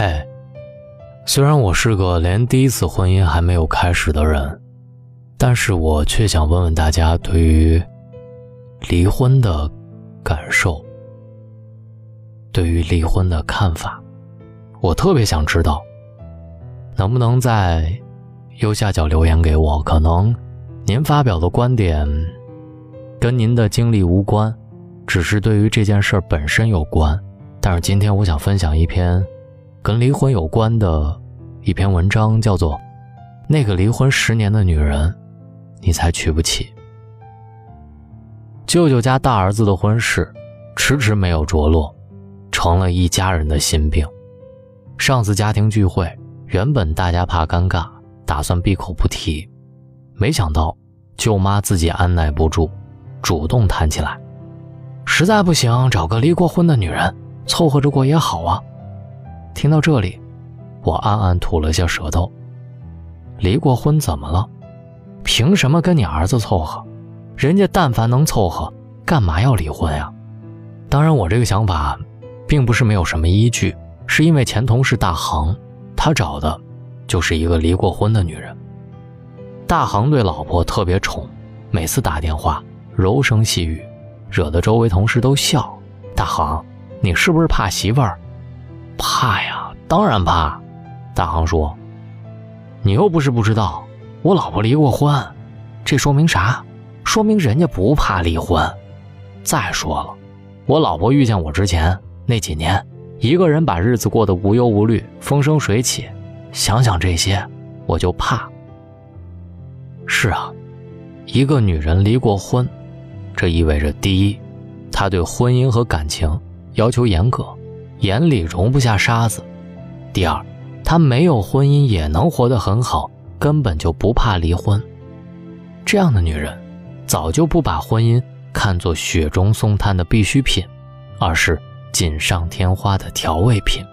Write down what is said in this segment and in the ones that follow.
嘿，虽然我是个连第一次婚姻还没有开始的人，但是我却想问问大家对于离婚的感受，对于离婚的看法，我特别想知道，能不能在右下角留言给我？可能您发表的观点跟您的经历无关，只是对于这件事本身有关。但是今天我想分享一篇。跟离婚有关的一篇文章，叫做《那个离婚十年的女人，你才娶不起》。舅舅家大儿子的婚事迟迟没有着落，成了一家人的心病。上次家庭聚会，原本大家怕尴尬，打算闭口不提，没想到舅妈自己按耐不住，主动谈起来。实在不行，找个离过婚的女人凑合着过也好啊。听到这里，我暗暗吐了下舌头。离过婚怎么了？凭什么跟你儿子凑合？人家但凡能凑合，干嘛要离婚呀？当然，我这个想法，并不是没有什么依据，是因为前同事大航，他找的，就是一个离过婚的女人。大航对老婆特别宠，每次打电话柔声细语，惹得周围同事都笑。大航，你是不是怕媳妇儿？怕呀，当然怕。大航说：“你又不是不知道，我老婆离过婚，这说明啥？说明人家不怕离婚。再说了，我老婆遇见我之前那几年，一个人把日子过得无忧无虑、风生水起。想想这些，我就怕。是啊，一个女人离过婚，这意味着第一，她对婚姻和感情要求严格。”眼里容不下沙子。第二，她没有婚姻也能活得很好，根本就不怕离婚。这样的女人，早就不把婚姻看作雪中送炭的必需品，而是锦上添花的调味品。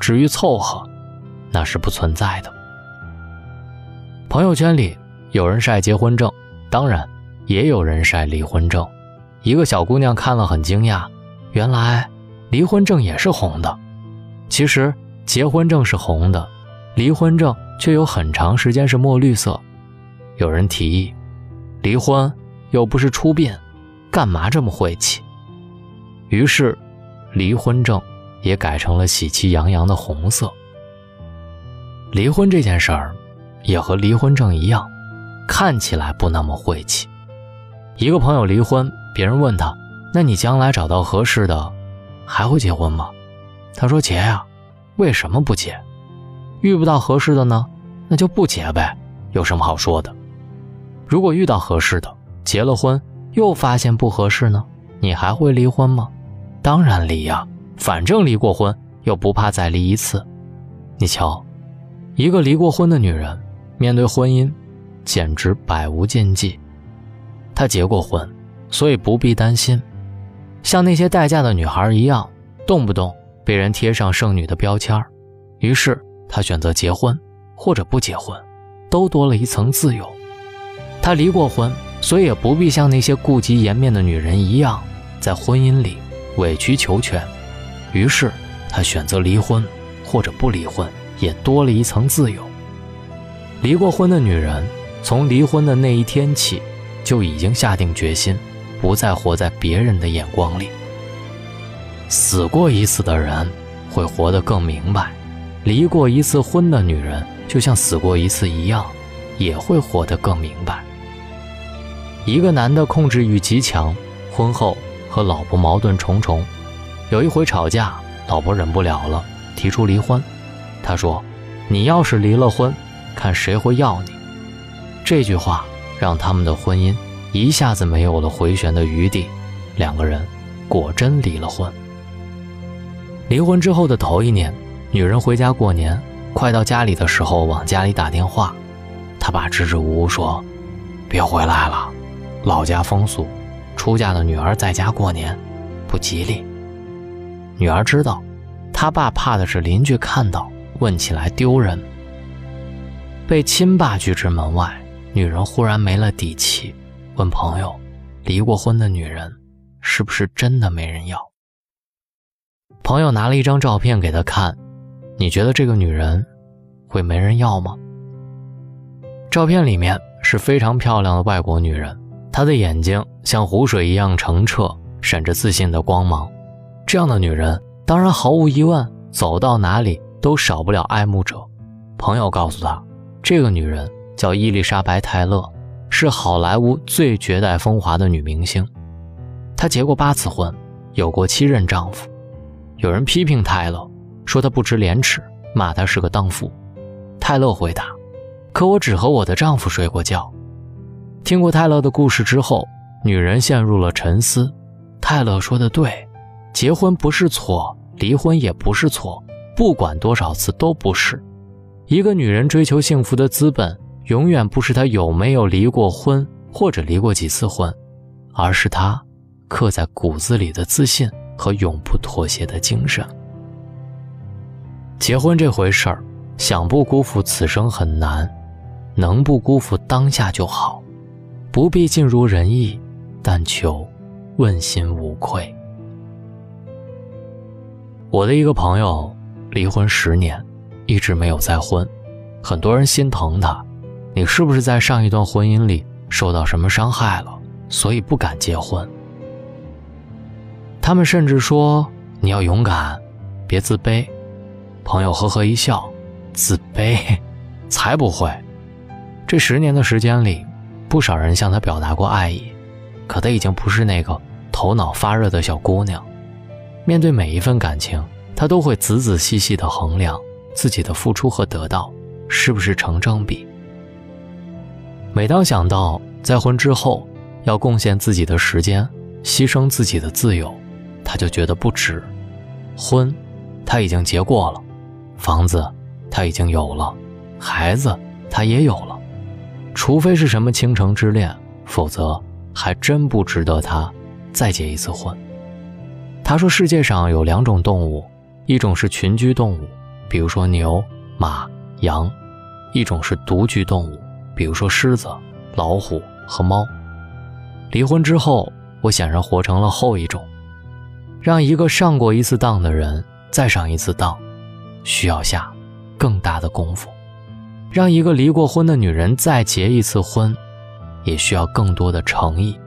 至于凑合，那是不存在的。朋友圈里有人晒结婚证，当然也有人晒离婚证。一个小姑娘看了很惊讶，原来。离婚证也是红的，其实结婚证是红的，离婚证却有很长时间是墨绿色。有人提议，离婚又不是出殡，干嘛这么晦气？于是，离婚证也改成了喜气洋洋的红色。离婚这件事儿，也和离婚证一样，看起来不那么晦气。一个朋友离婚，别人问他：“那你将来找到合适的？”还会结婚吗？他说结呀，为什么不结？遇不到合适的呢，那就不结呗，有什么好说的？如果遇到合适的，结了婚又发现不合适呢，你还会离婚吗？当然离呀，反正离过婚又不怕再离一次。你瞧，一个离过婚的女人，面对婚姻，简直百无禁忌。她结过婚，所以不必担心。像那些待嫁的女孩一样，动不动被人贴上剩女的标签于是她选择结婚，或者不结婚，都多了一层自由。她离过婚，所以也不必像那些顾及颜面的女人一样，在婚姻里委曲求全。于是她选择离婚，或者不离婚，也多了一层自由。离过婚的女人，从离婚的那一天起，就已经下定决心。不再活在别人的眼光里。死过一次的人会活得更明白，离过一次婚的女人就像死过一次一样，也会活得更明白。一个男的控制欲极强，婚后和老婆矛盾重重。有一回吵架，老婆忍不了了，提出离婚。他说：“你要是离了婚，看谁会要你。”这句话让他们的婚姻。一下子没有了回旋的余地，两个人果真离了婚。离婚之后的头一年，女人回家过年，快到家里的时候往家里打电话，她爸支支吾吾说：“别回来了，老家风俗，出嫁的女儿在家过年不吉利。”女儿知道，她爸怕的是邻居看到问起来丢人。被亲爸拒之门外，女人忽然没了底气。问朋友，离过婚的女人是不是真的没人要？朋友拿了一张照片给他看，你觉得这个女人会没人要吗？照片里面是非常漂亮的外国女人，她的眼睛像湖水一样澄澈，闪着自信的光芒。这样的女人，当然毫无疑问，走到哪里都少不了爱慕者。朋友告诉他，这个女人叫伊丽莎白·泰勒，是好莱坞最绝代风华的女明星。她结过八次婚，有过七任丈夫。有人批评泰勒，说她不知廉耻，骂她是个荡妇。泰勒回答：“可我只和我的丈夫睡过觉。”听过泰勒的故事之后，女人陷入了沉思。泰勒说的对，结婚不是错，离婚也不是错，不管多少次都不是。一个女人追求幸福的资本，永远不是他有没有离过婚，或者离过几次婚，而是他刻在骨子里的自信和永不妥协的精神。结婚这回事儿，想不辜负此生很难，能不辜负当下就好，不必尽如人意，但求问心无愧。我的一个朋友离婚十年。一直没有再婚，很多人心疼他。你是不是在上一段婚姻里受到什么伤害了，所以不敢结婚？他们甚至说你要勇敢，别自卑。朋友呵呵一笑，自卑，才不会。这十年的时间里，不少人向他表达过爱意，可他已经不是那个头脑发热的小姑娘。面对每一份感情，他都会仔仔细细的衡量。自己的付出和得到是不是成正比？每当想到再婚之后要贡献自己的时间、牺牲自己的自由，他就觉得不值。婚，他已经结过了；房子，他已经有了；孩子，他也有了。除非是什么倾城之恋，否则还真不值得他再结一次婚。他说：“世界上有两种动物，一种是群居动物。”比如说牛、马、羊，一种是独居动物，比如说狮子、老虎和猫。离婚之后，我显然活成了后一种。让一个上过一次当的人再上一次当，需要下更大的功夫；让一个离过婚的女人再结一次婚，也需要更多的诚意。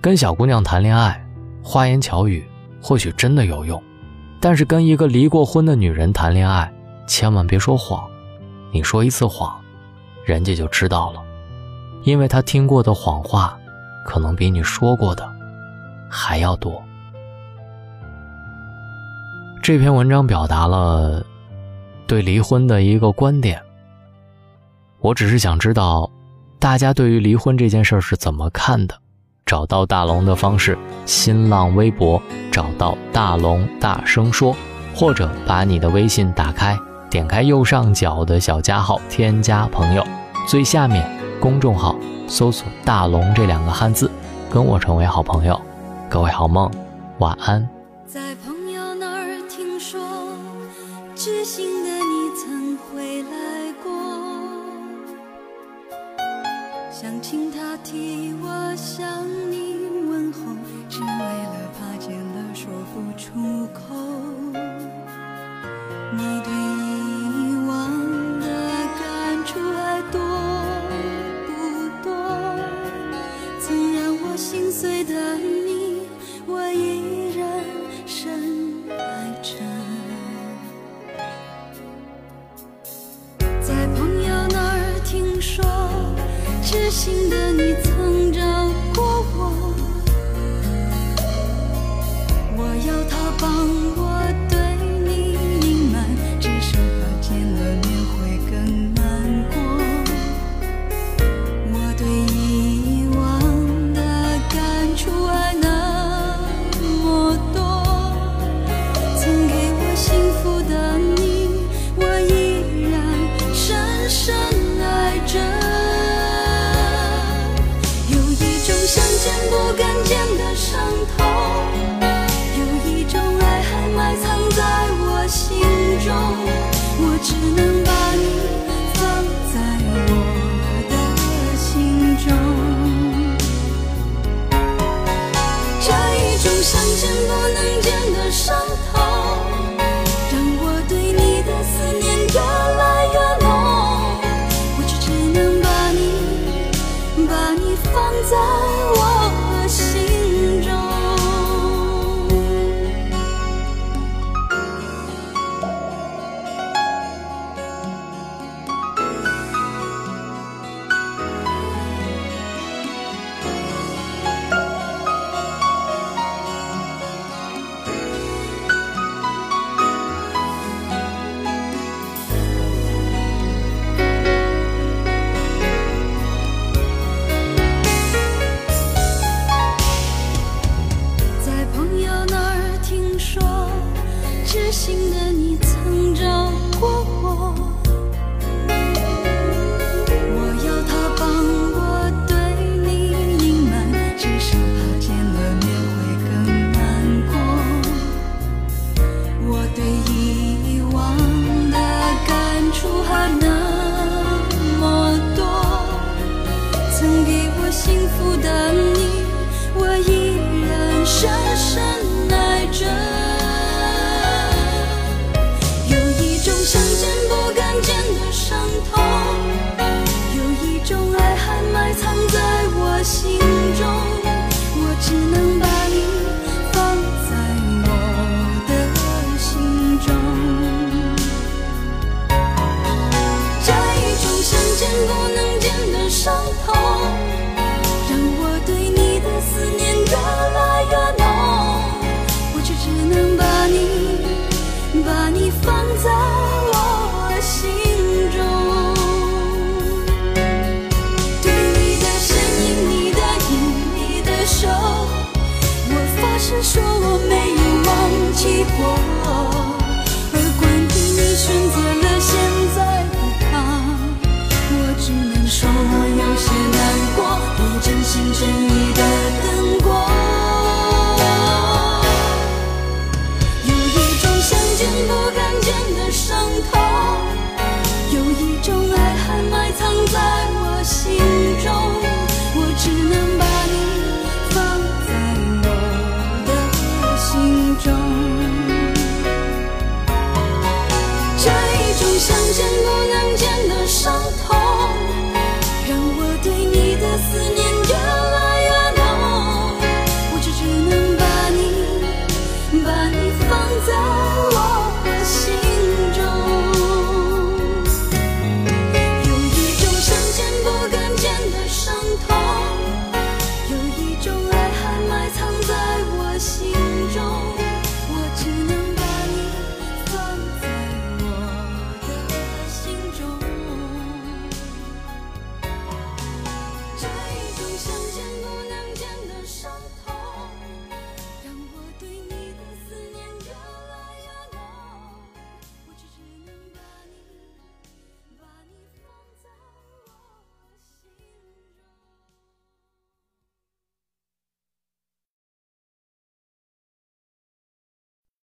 跟小姑娘谈恋爱，花言巧语或许真的有用。但是跟一个离过婚的女人谈恋爱，千万别说谎。你说一次谎，人家就知道了，因为他听过的谎话，可能比你说过的还要多。这篇文章表达了对离婚的一个观点。我只是想知道，大家对于离婚这件事是怎么看的？找到大龙的方式：新浪微博找到大龙，大声说，或者把你的微信打开，点开右上角的小加号，添加朋友，最下面公众号搜索“大龙”这两个汉字，跟我成为好朋友。各位好梦，晚安。